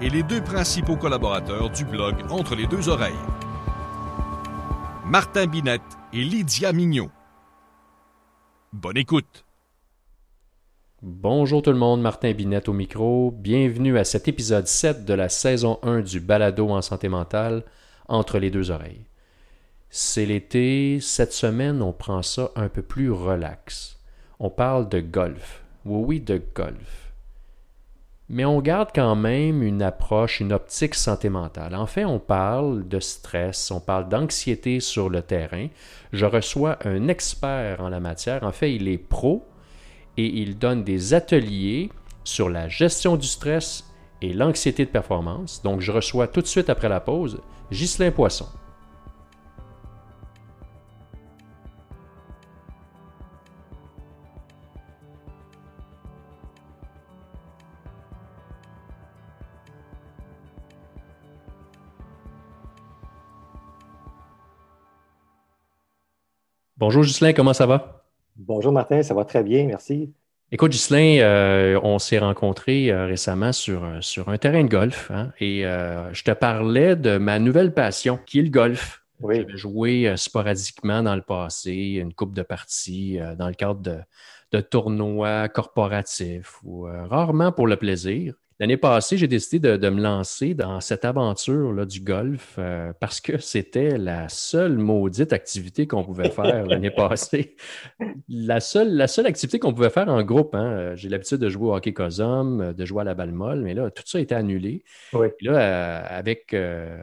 et les deux principaux collaborateurs du blog Entre les deux oreilles. Martin Binette et Lydia Mignot. Bonne écoute. Bonjour tout le monde, Martin Binette au micro. Bienvenue à cet épisode 7 de la saison 1 du balado en santé mentale Entre les deux oreilles. C'est l'été, cette semaine on prend ça un peu plus relax. On parle de golf. Oui, oui, de golf mais on garde quand même une approche, une optique santé mentale. En fait, on parle de stress, on parle d'anxiété sur le terrain. Je reçois un expert en la matière. En fait, il est pro et il donne des ateliers sur la gestion du stress et l'anxiété de performance. Donc, je reçois tout de suite après la pause Ghislain Poisson. Bonjour Ghislain, comment ça va? Bonjour Martin, ça va très bien, merci. Écoute, Ghislain, euh, on s'est rencontrés euh, récemment sur, euh, sur un terrain de golf hein, et je te parlais de ma nouvelle passion qui est le golf. Oui. J'avais joué sporadiquement dans le passé, une coupe de parties dans le cadre de, de tournois corporatifs ou rarement pour le plaisir. L'année passée, j'ai décidé de, me lancer dans cette aventure là, du golf euh, parce que c'était la seule maudite activité qu'on pouvait faire l'année passée. La seule, la seule activité qu'on pouvait faire en groupe. Hein. J'ai l'habitude de jouer au hockey cosum, de jouer à la balle molle, mais là, tout ça a été annulé. Oui. là, euh, avec, euh,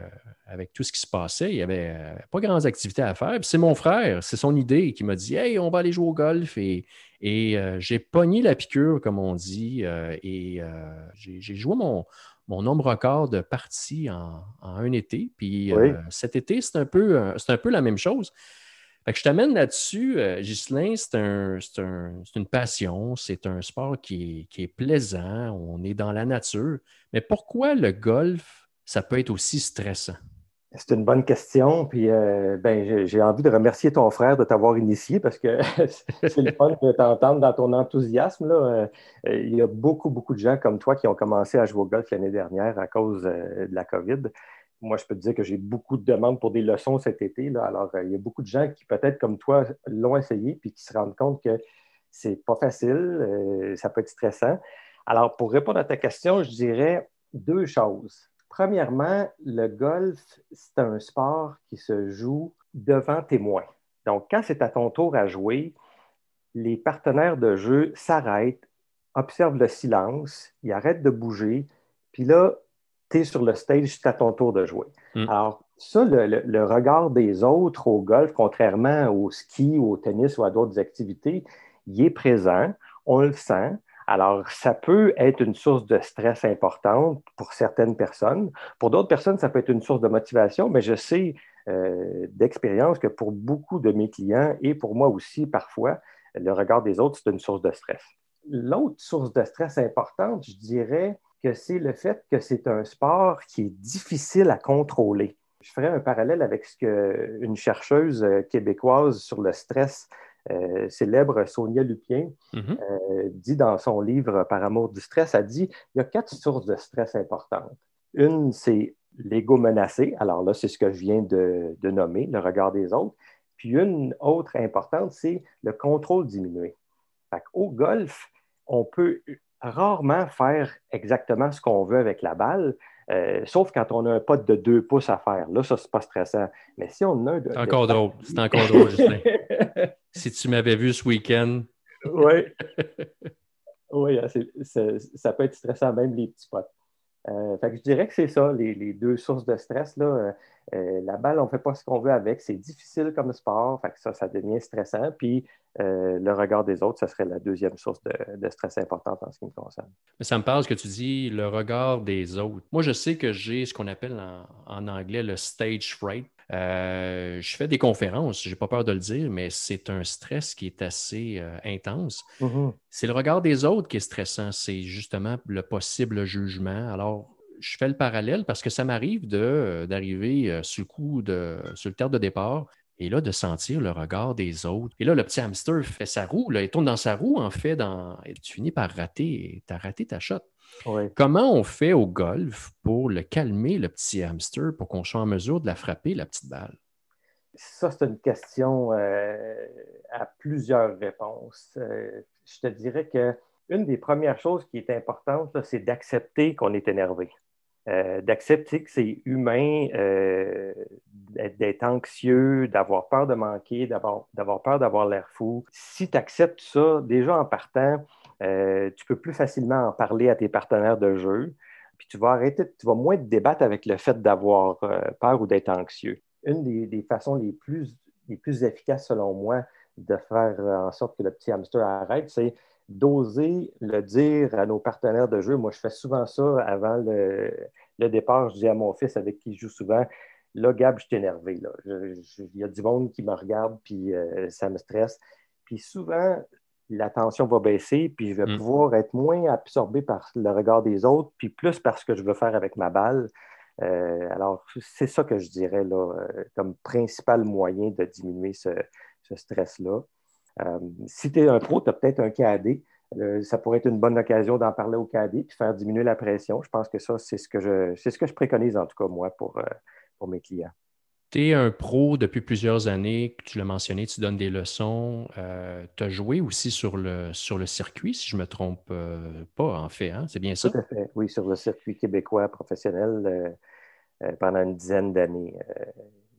avec tout ce qui se passait, il n'y avait pas grandes activités à faire. c'est mon frère, c'est son idée qui m'a dit Hey, on va aller jouer au golf. Et et euh, j'ai pogné la piqûre, comme on dit, euh, et euh, j'ai joué mon, mon nombre record de parties en, un été. Puis cet été, c'est un, peu, un peu la même chose. Fait que je t'amène là-dessus, Ghislain, c'est un, une passion, c'est un sport qui est, qui est, plaisant, on est dans la nature. Mais pourquoi le golf, ça peut être aussi stressant? C'est une bonne question. Puis, euh, ben, j'ai envie de remercier ton frère de t'avoir initié parce que c'est le fun de t'entendre dans ton enthousiasme. Là. Euh, il y a beaucoup, beaucoup de gens comme toi qui ont commencé à jouer au golf l'année dernière à cause euh, de la COVID. Moi, je peux te dire que j'ai beaucoup de demandes pour des leçons cet été. Alors, il y a beaucoup de gens qui, peut-être comme toi, l'ont essayé puis qui se rendent compte que c'est pas facile, ça peut être stressant. Alors, pour répondre à ta question, je dirais deux choses. Premièrement, le golf, c'est un sport qui se joue devant témoins. Donc, quand c'est à ton tour à jouer, les partenaires de jeu s'arrêtent, observent le silence, ils arrêtent de bouger, puis là, tu es sur le stage, c'est à ton tour de jouer. Hmm. Alors, ça, le, regard des autres au golf, contrairement au ski, au tennis ou à d'autres activités, il est présent, on le sent, alors, ça peut être une source de stress importante pour certaines personnes. Pour d'autres personnes, ça peut être une source de motivation, mais je sais euh, d'expérience que pour beaucoup de mes clients et pour moi aussi parfois, le regard des autres, c'est une source de stress. L'autre source de stress importante, je dirais que c'est le fait que c'est un sport qui est difficile à contrôler. Je ferai un parallèle avec ce qu'une chercheuse euh, québécoise sur le stress euh, célèbre Sonia Lupien mhm. euh, dit dans son livre Par amour du stress, elle dit il y a quatre sources de stress importantes. Une, c'est l'ego menacé. Alors là, c'est ce que je viens de, nommer, le regard des autres. Puis une autre importante, c'est le contrôle diminué. Au golf, on peut rarement faire exactement ce qu'on veut avec la balle, euh, sauf quand on a un pote de deux pouces à faire. Là, ça, c'est pas stressant. Mais si on a un. C'est encore drôle. C'est encore drôle, Justin. si tu m'avais vu ce week-end. oui. Oui, ça peut être stressant, même les petits potes. Je dirais que c'est ça, les, deux sources de stress. Là, la balle, on ne fait pas ce qu'on veut avec. C'est difficile comme sport. Fait que ça, ça devient stressant. Puis le regard des autres, ça serait la deuxième source de, stress importante en ce qui me concerne. Mais ça me parle ce que tu dis, le regard des autres. Moi, je sais que j'ai ce qu'on appelle en, anglais le stage fright. Euh, je fais des conférences, je n'ai pas peur de le dire, mais c'est un stress qui est assez euh, intense. Mm-hmm. C'est le regard des autres qui est stressant, c'est justement le possible jugement. Alors, je fais le parallèle parce que ça m'arrive d'arriver euh, sur le coup de, sur le terre de départ et là, de sentir le regard des autres. Et là, le petit hamster fait sa roue, là, il tourne dans sa roue, en fait, dans... et tu finis par rater, tu as raté ta shot. Comment on fait au golf pour le calmer, le petit hamster, pour qu'on soit en mesure de la frapper, la petite balle? Ça, c'est une question euh, à plusieurs réponses. Euh, je te dirais que une des premières choses qui est importante, c'est d'accepter qu'on est énervé. Euh, d'accepter que c'est humain d'être anxieux, d'avoir peur de manquer, d'avoir peur d'avoir l'air fou. Si tu acceptes ça, déjà en partant, euh, tu peux plus facilement en parler à tes partenaires de jeu. Puis tu vas arrêter, tu vas moins te débattre avec le fait d'avoir euh, peur ou d'être anxieux. Une des, façons les plus, les plus efficaces, selon moi, de faire en sorte que le petit hamster arrête, c'est d'oser le dire à nos partenaires de jeu. Moi, je fais souvent ça avant le, départ. Je dis à mon fils avec qui je joue souvent, là, Gab, je suis énervé. Il y a du monde qui me regarde, puis euh, ça me stresse. Puis souvent, la tension va baisser, puis je vais mm. pouvoir être moins absorbé par le regard des autres, puis plus par ce que je veux faire avec ma balle. Euh, alors, c'est ça que je dirais là, euh, comme principal moyen de diminuer ce, stress-là. Euh, si tu es un pro, tu as peut-être un KAD. ça pourrait être une bonne occasion d'en parler au KAD puis faire diminuer la pression. Je pense que ça, c'est ce que je, c'est ce que je préconise en tout cas, moi, pour, pour mes clients. Tu es un pro depuis plusieurs années, tu l'as mentionné, tu donnes des leçons. Euh, tu as joué aussi sur le, sur le circuit, si je ne me trompe euh, pas, en fait. Hein? C'est bien ça? Tout à fait, oui, sur le circuit québécois professionnel euh, pendant une dizaine d'années.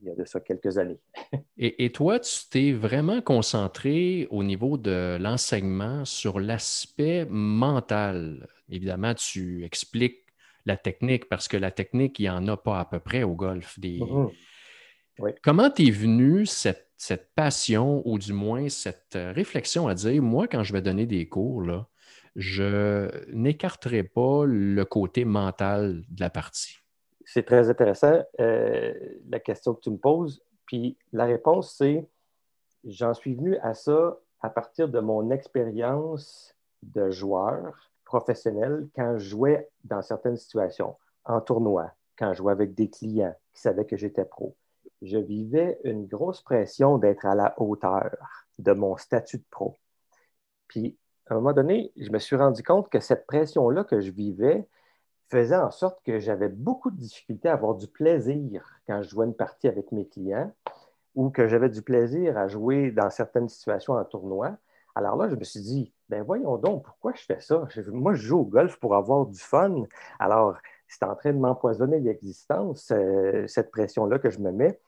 il y a de ça quelques années. et, et, toi, tu t'es vraiment concentré au niveau de l'enseignement sur l'aspect mental. Évidemment, tu expliques la technique parce que la technique, il n'y en a pas à peu près au golf. Des, Comment t'es venu cette, passion ou du moins cette euh, réflexion à dire, moi, quand je vais donner des cours, là, je n'écarterai pas le côté mental de la partie? C'est très intéressant euh, la question que tu me poses. Puis la réponse, c'est j'en suis venu à ça à partir de mon expérience de joueur professionnel quand je jouais dans certaines situations, en tournoi, quand je jouais avec des clients qui savaient que j'étais pro je vivais une grosse pression d'être à la hauteur de mon statut de pro. Puis, à un moment donné, je me suis rendu compte que cette pression-là que je vivais faisait en sorte que j'avais beaucoup de difficultés à avoir du plaisir quand je jouais une partie avec mes clients ou que j'avais du plaisir à jouer dans certaines situations en tournoi. Alors là, je me suis dit, ben voyons donc, pourquoi je fais ça? Moi, je joue au golf pour avoir du fun. Alors, c'est en train de m'empoisonner l'existence, euh, cette pression-là que je me mets.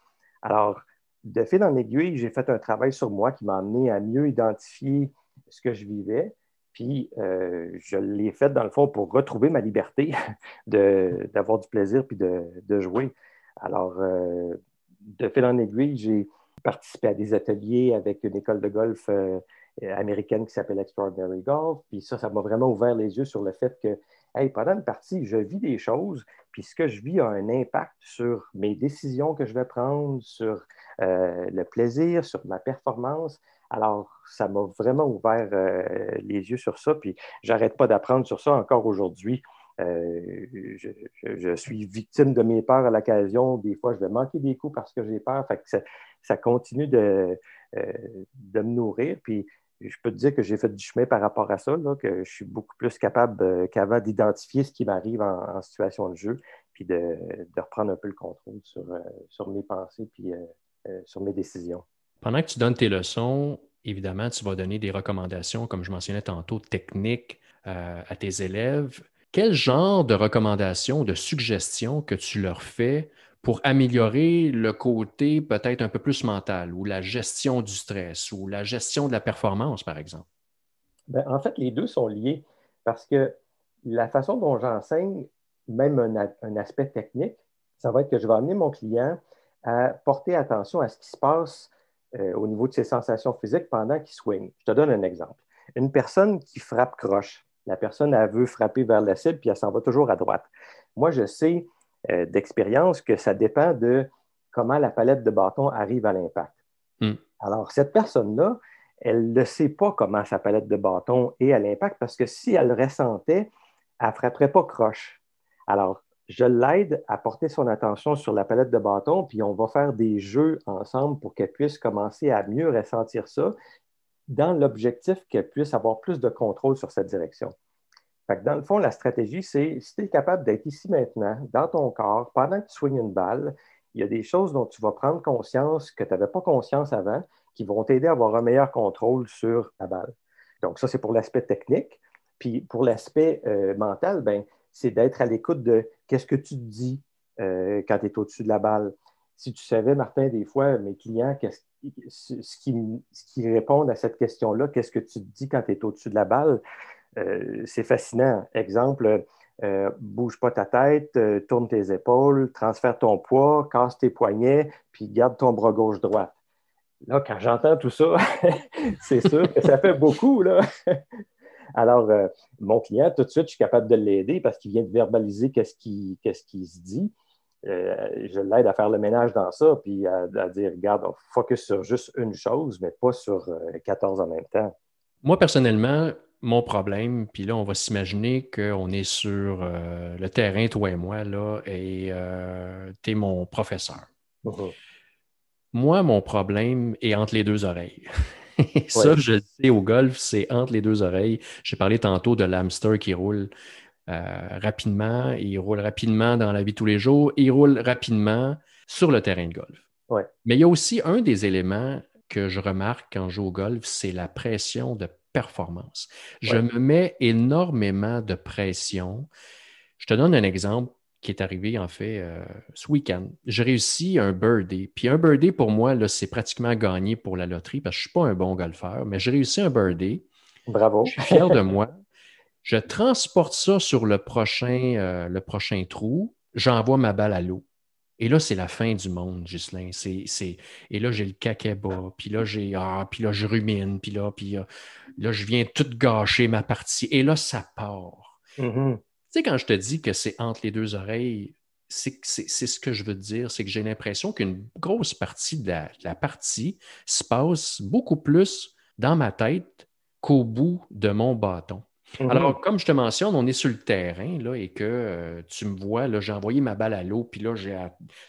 Alors, de fil en aiguille, j'ai fait un travail sur moi qui m'a amené à mieux identifier ce que je vivais. Puis, euh, je l'ai fait dans le fond pour retrouver ma liberté d'avoir du plaisir puis de, jouer. Alors, euh, de fil en aiguille, j'ai participé à des ateliers avec une école de golf américaine qui s'appelle Extraordinary Golf. Puis ça, ça m'a vraiment ouvert les yeux sur le fait que pendant une partie, je vis des choses, puis ce que je vis a un impact sur mes décisions que je vais prendre, sur euh, le plaisir, sur ma performance. Alors, ça m'a vraiment ouvert euh, les yeux sur ça, puis j'arrête pas d'apprendre sur ça encore aujourd'hui. Euh, je, suis victime de mes peurs à l'occasion. Des fois, je vais manquer des coups parce que j'ai peur. Fait que ça, continue de, de me nourrir. Puis je peux te dire que j'ai fait du chemin par rapport à ça, que je suis beaucoup plus capable euh, qu'avant d'identifier ce qui m'arrive en, situation de jeu, puis de, reprendre un peu le contrôle sur, euh, mes pensées, puis euh, sur mes décisions. Pendant que tu donnes tes leçons, évidemment, tu vas donner des recommandations, comme je mentionnais tantôt, techniques à tes élèves. Quel genre de recommandations, de suggestions que tu leur fais pour améliorer le côté peut-être un peu plus mental ou la gestion du stress ou la gestion de la performance, par exemple? Ben, en fait, les deux sont liés parce que la façon dont j'enseigne, même un, aspect technique, ça va être que je vais amener mon client à porter attention à ce qui se passe euh, au niveau de ses sensations physiques pendant qu'il swing. Je te donne un exemple. Une personne qui frappe croche, la personne, elle veut frapper vers la cible, puis elle s'en va toujours à droite. Moi, je sais euh, d'expérience que ça dépend de comment la palette de bâton arrive à l'impact. Hmm. Alors, cette personne-là, elle ne sait pas comment sa palette de bâton est à l'impact parce que si elle le ressentait, elle ne frapperait pas croche. Alors, je l'aide à porter son attention sur la palette de bâton, puis on va faire des jeux ensemble pour qu'elle puisse commencer à mieux ressentir ça dans l'objectif qu'elle puisse avoir plus de contrôle sur sa direction. Dans le fond, la stratégie, c'est si tu es capable d'être ici maintenant, dans ton corps, pendant que tu soignes une balle, il y a des choses dont tu vas prendre conscience que tu n'avais pas conscience avant qui vont t'aider à avoir un meilleur contrôle sur la balle. Donc, ça, c'est pour l'aspect technique. Puis pour l'aspect euh, mental, ben, c'est d'être à l'écoute de qu'est-ce que tu te dis euh, quand tu es au-dessus de la balle. Si tu savais, Martin, des fois, mes clients, ce, qui, ce répondent à cette question-là, qu'est-ce que tu te dis quand tu es au-dessus de la balle, euh, c'est fascinant. Exemple, bouge pas ta tête, tourne tes épaules, transfère ton poids, casse tes poignets, puis garde ton bras gauche-droite. Là, quand j'entends tout ça, c'est sûr que ça fait beaucoup. Là. Alors, euh, mon client, tout de suite, je suis capable de l'aider parce qu'il vient de verbaliser qu'est-ce qui, se dit. Euh, je l'aide à faire le ménage dans ça, puis à, dire, regarde, focus sur juste une chose, mais pas sur 14 euh, en même temps. Moi, personnellement, mon problème, puis là, on va s'imaginer qu'on est sur le terrain, toi et moi, là, et tu es mon professeur. Uh-huh. Moi, mon problème est entre les deux oreilles. ça, je le sais au golf, c'est entre les deux oreilles. J'ai parlé tantôt de l'hamster qui roule euh, rapidement, il roule rapidement dans la vie de tous les jours, il roule rapidement sur le terrain de golf. Mais il y a aussi un des éléments que je remarque quand je joue au golf, c'est la pression de performance. Je me mets énormément de pression. Je te donne un exemple qui est arrivé en fait euh, ce week-end. J'ai réussi un birdie. Puis un birdie, pour moi, c'est pratiquement gagné pour la loterie parce que je ne suis pas un bon golfeur, mais j'ai réussi un birdie. Bravo. Je suis fier de moi. Je transporte ça sur le prochain, euh, le prochain trou. J'envoie ma balle à l'eau. Et là, c'est la fin du monde, Ghislain. C'est, Et là, j'ai le caquet bas. Puis là, j'ai. Ah, puis là, je rumine. Puis là, puis, euh, là, je viens tout gâcher ma partie. Et là, ça part. Mm-hmm sais, quand je te dis que c'est entre les deux oreilles, c'est ce que je veux dire, c'est que j'ai l'impression qu'une grosse partie de la, partie se passe beaucoup plus dans ma tête qu'au bout de mon bâton. Mm-hmm. Alors, comme je te mentionne, on est sur le terrain là, et que euh, tu me vois, j'ai envoyé ma balle à l'eau, puis là,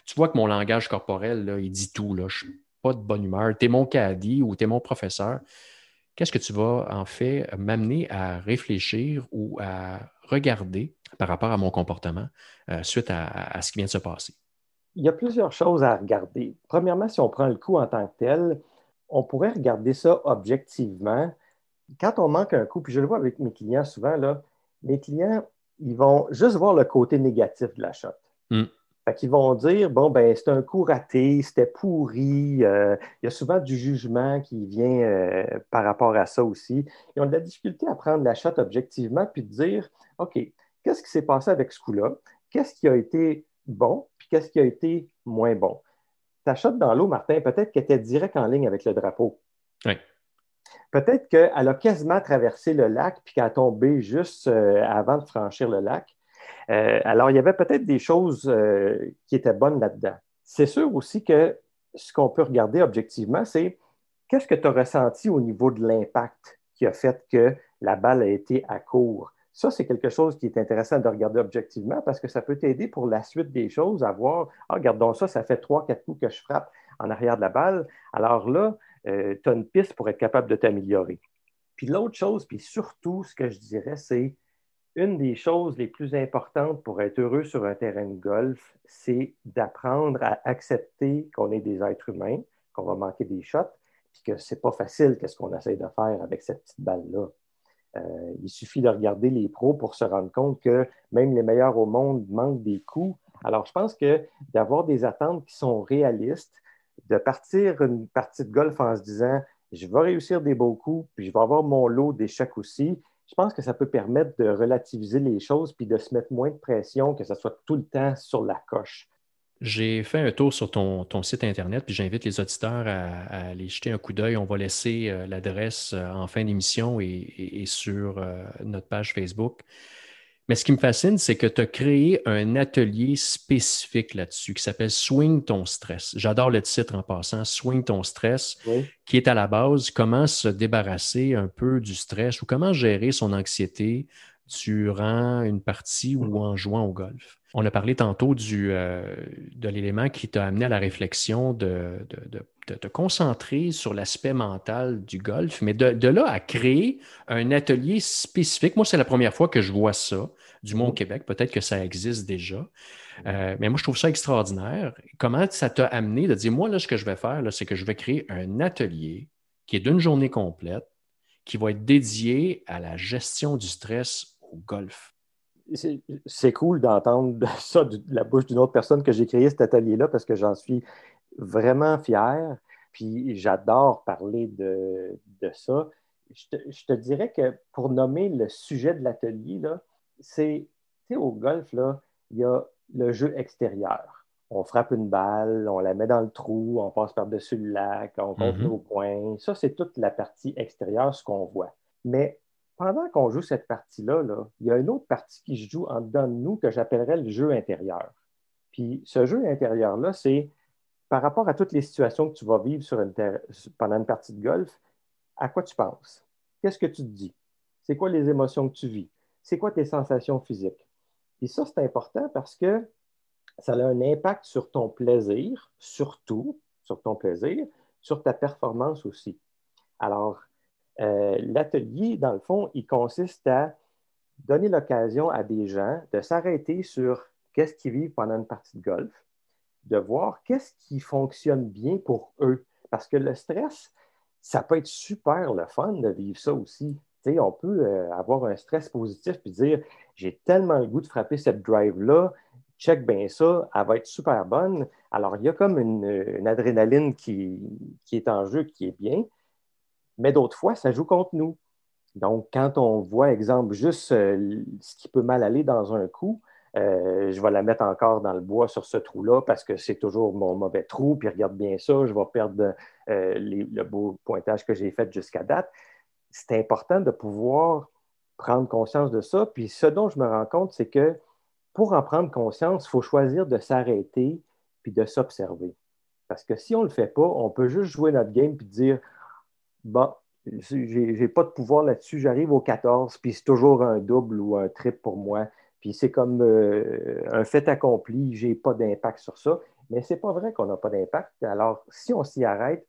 tu vois que mon langage corporel, là, il dit tout. Là, je suis pas de bonne humeur. Tu es mon caddie ou tu es mon professeur. Qu'est-ce que tu vas en fait m'amener à réfléchir ou à regarder par rapport à mon comportement euh, suite à, ce qui vient de se passer? Il y a plusieurs choses à regarder. Premièrement, si on prend le coup en tant que tel, on pourrait regarder ça objectivement. Quand on manque un coup, puis je le vois avec mes clients souvent, là, mes clients, ils vont juste voir le côté négatif de la shot. Fait qu'ils vont dire, bon, ben, c'est un coup raté, c'était pourri. Euh, il y a souvent du jugement qui vient euh, par rapport à ça aussi. Ils ont de la difficulté à prendre la shot objectivement puis de dire, OK, qu'est-ce qui s'est passé avec ce coup-là? Qu'est-ce qui a été bon? Puis qu'est-ce qui a été moins bon? Ta shot dans l'eau, Martin, peut-être qu'elle était direct en ligne avec le drapeau. Oui. Peut-être qu'elle a quasiment traversé le lac puis qu'elle a tombé juste euh, avant de franchir le lac. Euh, alors, il y avait peut-être des choses euh, qui étaient bonnes là-dedans. C'est sûr aussi que ce qu'on peut regarder objectivement, c'est qu'est-ce que tu as ressenti au niveau de l'impact qui a fait que la balle a été à court? Ça, c'est quelque chose qui est intéressant de regarder objectivement parce que ça peut t'aider pour la suite des choses à voir, ah, regardons ça, ça fait trois, quatre coups que je frappe en arrière de la balle. Alors là, euh, tu as une piste pour être capable de t'améliorer. Puis l'autre chose, puis surtout, ce que je dirais, c'est une des choses les plus importantes pour être heureux sur un terrain de golf, c'est d'apprendre à accepter qu'on est des êtres humains, qu'on va manquer des shots, puis que ce n'est pas facile qu'est-ce qu'on essaie de faire avec cette petite balle-là. Euh, il suffit de regarder les pros pour se rendre compte que même les meilleurs au monde manquent des coups. Alors, je pense que d'avoir des attentes qui sont réalistes, de partir une partie de golf en se disant je vais réussir des beaux coups, puis je vais avoir mon lot d'échecs aussi, je pense que ça peut permettre de relativiser les choses puis de se mettre moins de pression, que ça soit tout le temps sur la coche. J'ai fait un tour sur ton, site Internet, puis j'invite les auditeurs à, aller jeter un coup d'œil. On va laisser euh, l'adresse euh, en fin d'émission et, sur euh, notre page Facebook. Mais ce qui me fascine, c'est que tu as créé un atelier spécifique là-dessus qui s'appelle Swing ton stress. J'adore le titre en passant, Swing ton stress, qui est à la base comment se débarrasser un peu du stress ou comment gérer son anxiété durant une partie ou en jouant au golf. On a parlé tantôt du, euh, de l'élément qui t'a amené à la réflexion de, te concentrer sur l'aspect mental du golf, mais de, là à créer un atelier spécifique. Moi, c'est la première fois que je vois ça, du moins au Québec. Peut-être que ça existe déjà. Euh, mais moi, je trouve ça extraordinaire. Comment ça t'a amené de dire, moi, là, ce que je vais faire, c'est que je vais créer un atelier qui est d'une journée complète, qui va être dédié à la gestion du stress au golf c'est cool d'entendre ça de la bouche d'une autre personne que j'ai créé cet atelier-là parce que j'en suis vraiment fier. Puis j'adore parler de, ça. Je te, dirais que pour nommer le sujet de l'atelier, c'est au golf, là, il y a le jeu extérieur. On frappe une balle, on la met dans le trou, on passe par-dessus le lac, on compte mm-hmm. nos points. Ça, c'est toute la partie extérieure, ce qu'on voit. Mais pendant qu'on joue cette partie-là, il y a une autre partie qui se joue en dedans de nous que j'appellerais le jeu intérieur. Puis ce jeu intérieur-là, c'est par rapport à toutes les situations que tu vas vivre pendant une partie de golf, à quoi tu penses? Qu'est-ce que tu te dis? C'est quoi les émotions que tu vis? C'est quoi tes sensations physiques? Et ça, c'est important parce que ça a un impact sur ton plaisir, surtout sur ton plaisir, sur ta performance aussi. Alors, euh, l'atelier, dans le fond, il consiste à donner l'occasion à des gens de s'arrêter sur qu'est-ce qu'ils vivent pendant une partie de golf, de voir qu'est-ce qui fonctionne bien pour eux. Parce que le stress, ça peut être super le fun de vivre ça aussi. on peut euh, avoir un stress positif puis dire j'ai tellement le goût de frapper cette drive-là, check bien ça, elle va être super bonne. Alors, il y a comme une, adrénaline qui, qui, est en jeu, qui est bien mais d'autres fois, ça joue contre nous. Donc, quand on voit, exemple, juste euh, ce qui peut mal aller dans un coup, euh, je vais la mettre encore dans le bois sur ce trou-là parce que c'est toujours mon mauvais trou, puis regarde bien ça, je vais perdre euh, le beau pointage que j'ai fait jusqu'à date. C'est important de pouvoir prendre conscience de ça. Puis ce dont je me rends compte, c'est que pour en prendre conscience, il faut choisir de s'arrêter puis de s'observer. Parce que si on ne le fait pas, on peut juste jouer notre game puis dire bon, j'ai pas de pouvoir là-dessus, j'arrive au 14, puis c'est toujours un double ou un triple pour moi. Puis c'est comme euh, un fait accompli, j'ai pas d'impact sur ça. Mais c'est pas vrai qu'on n'a pas d'impact. Alors, si on s'y arrête,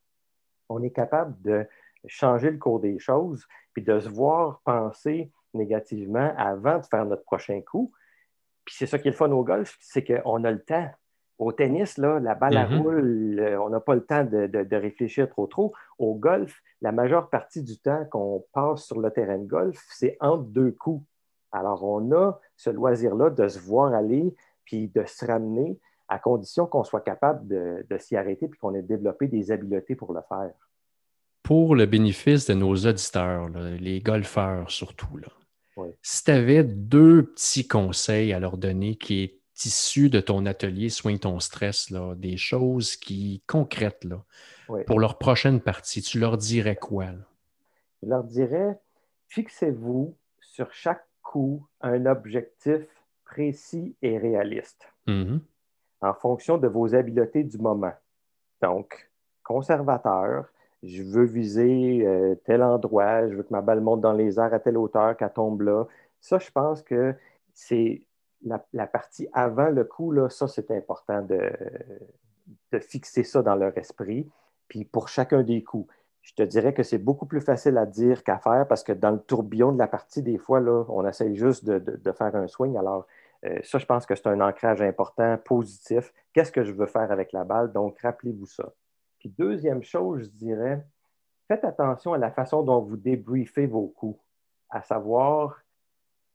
on est capable de changer le cours des choses, puis de se voir penser négativement avant de faire notre prochain coup. Puis c'est ça qui est le fun au golf, c'est qu'on a le temps. Au tennis, là, la balle à mm-hmm. roule, on n'a pas le temps de, réfléchir trop trop. Au golf, la majeure partie du temps qu'on passe sur le terrain de golf, c'est entre deux coups. Alors, on a ce loisir-là de se voir aller puis de se ramener à condition qu'on soit capable de, s'y arrêter puis qu'on ait développé des habiletés pour le faire. Pour le bénéfice de nos auditeurs, les golfeurs surtout, là, si tu avais deux petits conseils à leur donner qui est issu de ton atelier Soigne ton stress, là, des choses qui concrètes là, pour leur prochaine partie, tu leur dirais quoi? Je leur dirais fixez-vous sur chaque coup un objectif précis et réaliste mm-hmm. en fonction de vos habiletés du moment. Donc, conservateur, je veux viser euh, tel endroit, je veux que ma balle monte dans les airs à telle hauteur, qu'elle tombe là. Ça, je pense que c'est la, partie avant le coup, là, ça, c'est important de, fixer ça dans leur esprit. Puis pour chacun des coups, je te dirais que c'est beaucoup plus facile à dire qu'à faire parce que dans le tourbillon de la partie, des fois, là, on essaye juste de, faire un swing. Alors, euh, ça, je pense que c'est un ancrage important, positif. Qu'est-ce que je veux faire avec la balle? Donc, rappelez-vous ça. Puis, deuxième chose, je dirais, faites attention à la façon dont vous débriefez vos coups, à savoir,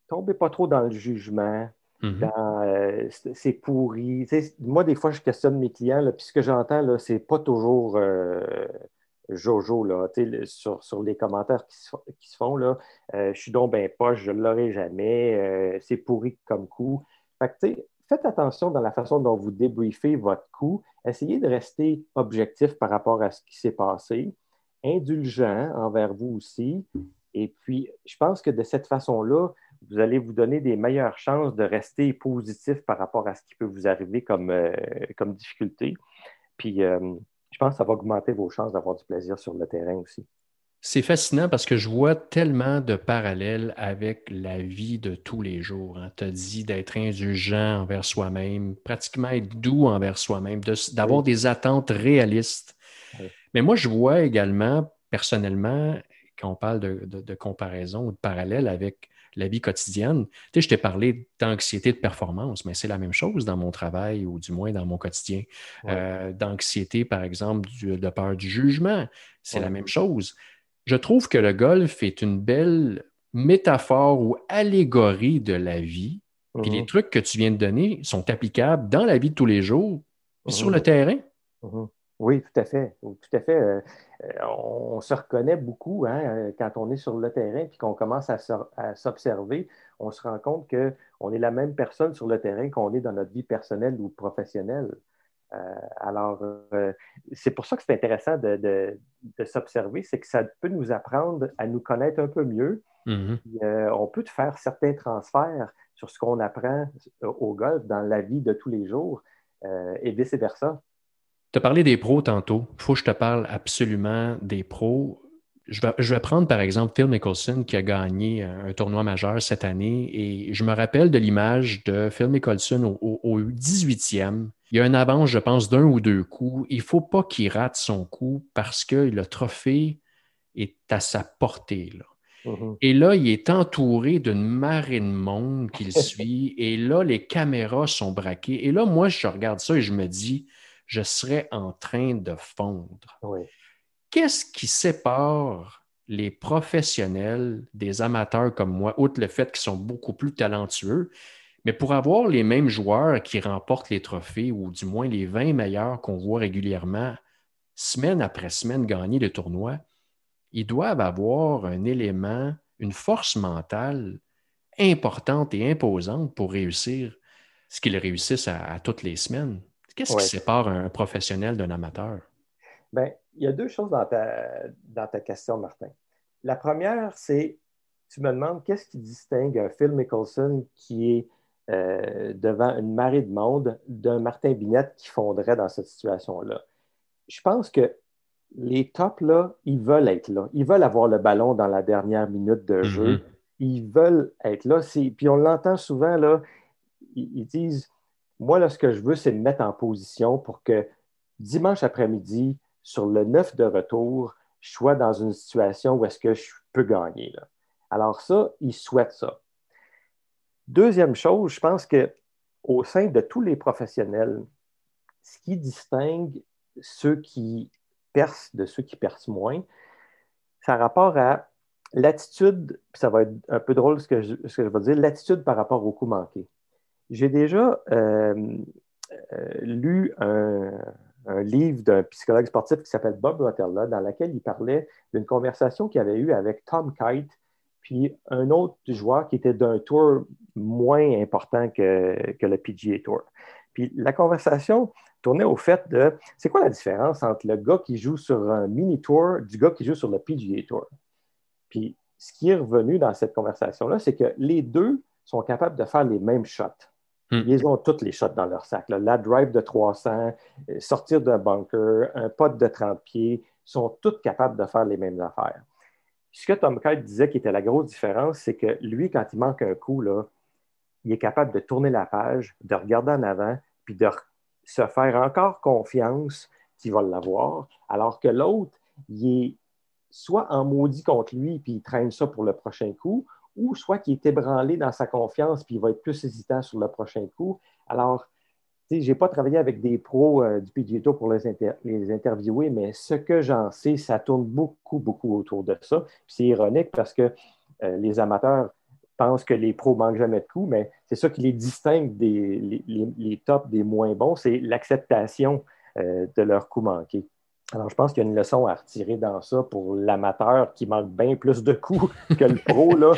tombez pas trop dans le jugement, Mhm. Euh, c'est pourri. moi, des fois, je questionne mes clients, puis ce que j'entends, ce n'est pas toujours euh, Jojo, sur, les commentaires qui se, font, là, je suis donc ben pas, je ne l'aurai jamais, c'est pourri comme coup. Fait faites attention dans la façon dont vous débriefez votre coup. Essayez de rester objectif par rapport à ce qui s'est passé, indulgent envers vous aussi. Et puis, je pense que de cette façon-là, vous allez vous donner des meilleures chances de rester positif par rapport à ce qui peut vous arriver comme, euh, comme difficulté. Puis, euh, je pense que ça va augmenter vos chances d'avoir du plaisir sur le terrain aussi. C'est fascinant parce que je vois tellement de parallèles avec la vie de tous les jours. Hein. Tu as dit d'être indulgent envers soi-même, pratiquement être doux envers soi-même, d'avoir des attentes réalistes. Mais moi, je vois également, personnellement, quand on parle de, comparaison ou de parallèle avec la vie quotidienne, tu sais, je t'ai parlé d'anxiété de performance, mais c'est la même chose dans mon travail ou du moins dans mon quotidien. Euh, d'anxiété, par exemple, de peur du jugement, c'est la même chose je trouve que le golf est une belle métaphore ou allégorie de la vie. Puis les mhm. trucs que tu viens de donner sont applicables dans la vie de tous les jours, puis sur le mhm. terrain. Mhm. Oui, tout à fait. Tout à fait. Euh, on se reconnaît beaucoup hein, euh, quand on est sur le terrain puis qu'on commence à s'observer. On se rend compte qu'on est la même personne sur le terrain qu'on est dans notre vie personnelle ou professionnelle. Euh, alors, euh, c'est pour ça que c'est intéressant de, s'observer, c'est que ça peut nous apprendre à nous connaître un peu mieux. Mm-hmm. Euh, on peut faire certains transferts sur ce qu'on apprend au golf dans la vie de tous les jours et vice-versa. Tu as parlé des pros tantôt. Il faut que je te parle absolument des pros. Je vais, prendre par exemple Phil Mickelson qui a gagné un tournoi majeur cette année et je me rappelle de l'image de Phil Mickelson au, au 18e il y a un avance, je pense, d'un ou deux coups. Il ne faut pas qu'il rate son coup parce que le trophée est à sa portée. Mm-hmm. Et là, il est entouré d'une marée de monde qu'il suit. et là, les caméras sont braquées. Et là, moi, je regarde ça et je me dis, je serais en train de fondre. Qu'est-ce qui sépare les professionnels des amateurs comme moi, outre le fait qu'ils sont beaucoup plus talentueux, mais pour avoir les mêmes joueurs qui remportent les trophées, ou du moins les 20 meilleurs qu'on voit régulièrement, semaine après semaine, gagner le tournoi, ils doivent avoir un élément, une force mentale importante et imposante pour réussir ce qu'ils réussissent à, toutes les semaines. Qu'est-ce qui sépare un professionnel d'un amateur? Bien, il y a deux choses dans ta, dans ta question, Martin. La première, c'est, tu me demandes qu'est-ce qui distingue un Phil Mickelson qui est euh, devant une marée de monde d'un Martin Bignette qui fondrait dans cette situation-là? Je pense que les tops, là, ils veulent être là. Ils veulent avoir le ballon dans la dernière minute de jeu. Mm-hmm. Ils veulent être là. Puis on l'entend souvent, là, ils, disent Moi, là, ce que je veux, c'est me mettre en position pour que dimanche après-midi, sur le 9 de retour, je sois dans une situation où est-ce que je peux gagner. Alors ça, ils souhaitent ça. Deuxième chose, je pense qu'au sein de tous les professionnels, ce qui distingue ceux qui percent de ceux qui percent moins, ça a rapport à l'attitude, puis ça va être un peu drôle ce que je, ce que je vais dire, l'attitude par rapport au coup manqué. J'ai déjà euh, euh, lu un, livre d'un psychologue sportif qui s'appelle Bob Rotella, dans lequel il parlait d'une conversation qu'il avait eue avec Tom Kite, puis un autre joueur qui était d'un tour moins important que, le PGA Tour. Puis la conversation tournait au fait de c'est quoi la différence entre le gars qui joue sur un mini tour du gars qui joue sur le PGA Tour? Puis ce qui est revenu dans cette conversation-là, c'est que les deux sont capables de faire les mêmes shots. Hmm. Ils ont toutes les shots dans leur sac. La drive de 300, euh, sortir d'un bunker, un pot de 30 pieds, sont tous capables de faire les mêmes affaires ce que Tom Kite disait qui était la grosse différence, c'est que lui, quand il manque un coup, là, il est capable de tourner la page, de regarder en avant, puis de se faire encore confiance qu'il va l'avoir, alors que l'autre, il est soit en maudit contre lui, puis il traîne ça pour le prochain coup, ou soit qu'il est ébranlé dans sa confiance, puis il va être plus hésitant sur le prochain coup. Alors, je n'ai pas travaillé avec des pros euh, du PGA pour les, interviewer, mais ce que j'en sais, ça tourne beaucoup, beaucoup autour de ça. C'est ironique parce que euh, les amateurs pensent que les pros manquent jamais de coups, mais c'est ça qui les distingue des tops des moins bons, c'est l'acceptation euh, de leurs coups manqués. Alors, je pense qu'il y a une leçon à retirer dans ça pour l'amateur qui manque bien plus de coups que le pro. Là.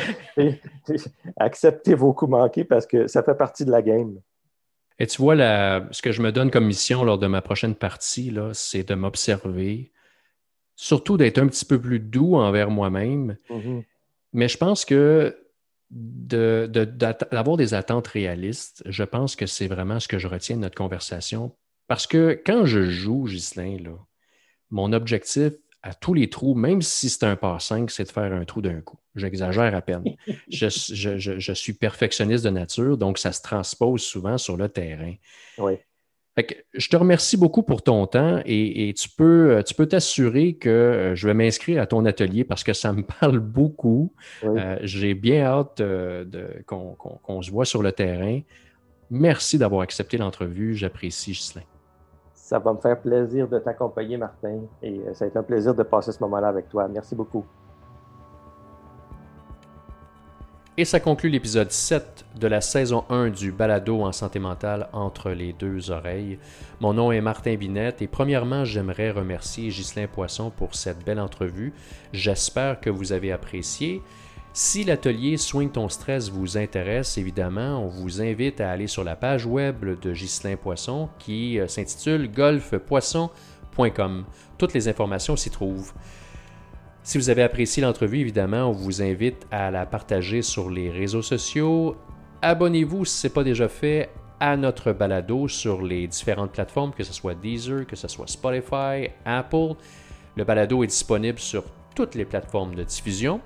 acceptez vos coups manqués parce que ça fait partie de la game. Et tu vois, ce que je me donne comme mission lors de ma prochaine partie, c'est de m'observer, surtout d'être un petit peu plus doux envers moi-même. Mm-hmm. Mais je pense que d'avoir des attentes réalistes, je pense que c'est vraiment ce que je retiens de notre conversation. Parce que quand je joue, Ghislain, là, mon objectif à tous les trous, même si c'est un par 5, c'est de faire un trou d'un coup. J'exagère à peine. je, suis perfectionniste de nature, donc ça se transpose souvent sur le terrain. Oui. je te remercie beaucoup pour ton temps et, tu peux tu peux t'assurer que euh, je vais m'inscrire à ton atelier parce que ça me parle beaucoup. Euh, j'ai bien hâte euh, de, qu'on, se voit sur le terrain. Merci d'avoir accepté l'entrevue. J'apprécie, Gislain. Ça va me faire plaisir de t'accompagner, Martin, et euh, ça a été un plaisir de passer ce moment-là avec toi. Merci beaucoup. Et ça conclut l'épisode 7 de la saison 1 du balado en santé mentale entre les deux oreilles. Mon nom est Martin Binette et premièrement, j'aimerais remercier Ghislain Poisson pour cette belle entrevue. J'espère que vous avez apprécié. Si l'atelier Swing ton stress vous intéresse, évidemment, on vous invite à aller sur la page web de Ghislain Poisson qui euh, s'intitule golfpoisson.com. Toutes les informations s'y trouvent. Si vous avez apprécié l'entrevue, évidemment, on vous invite à la partager sur les réseaux sociaux. Abonnez-vous si ce n'est pas déjà fait à notre balado sur les différentes plateformes, que ce soit Deezer, que ce soit Spotify, Apple. Le balado est disponible sur toutes les plateformes de diffusion.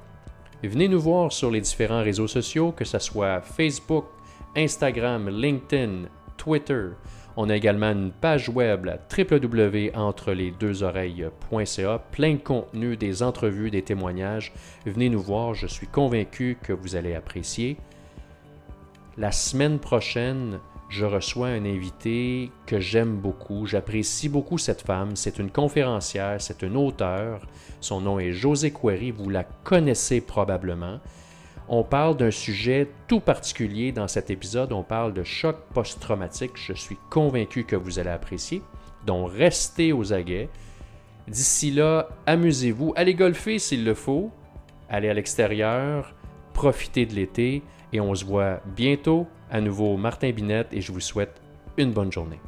Venez nous voir sur les différents réseaux sociaux, que ce soit Facebook, Instagram, LinkedIn, Twitter. On a également une page web www.entrelesdeuxoreilles.ca, plein de contenu, des entrevues, des témoignages. Venez nous voir, je suis convaincu que vous allez apprécier. La semaine prochaine, je reçois un invité que j'aime beaucoup. J'apprécie beaucoup cette femme. C'est une conférencière, c'est une auteure. Son nom est José Coury, vous la connaissez probablement. On parle d'un sujet tout particulier dans cet épisode. On parle de choc post-traumatique. Je suis convaincu que vous allez apprécier. Donc, restez aux aguets. D'ici là, amusez-vous. Allez golfer s'il le faut. Allez à l'extérieur. Profitez de l'été. Et on se voit bientôt à nouveau Martin Binette et je vous souhaite une bonne journée.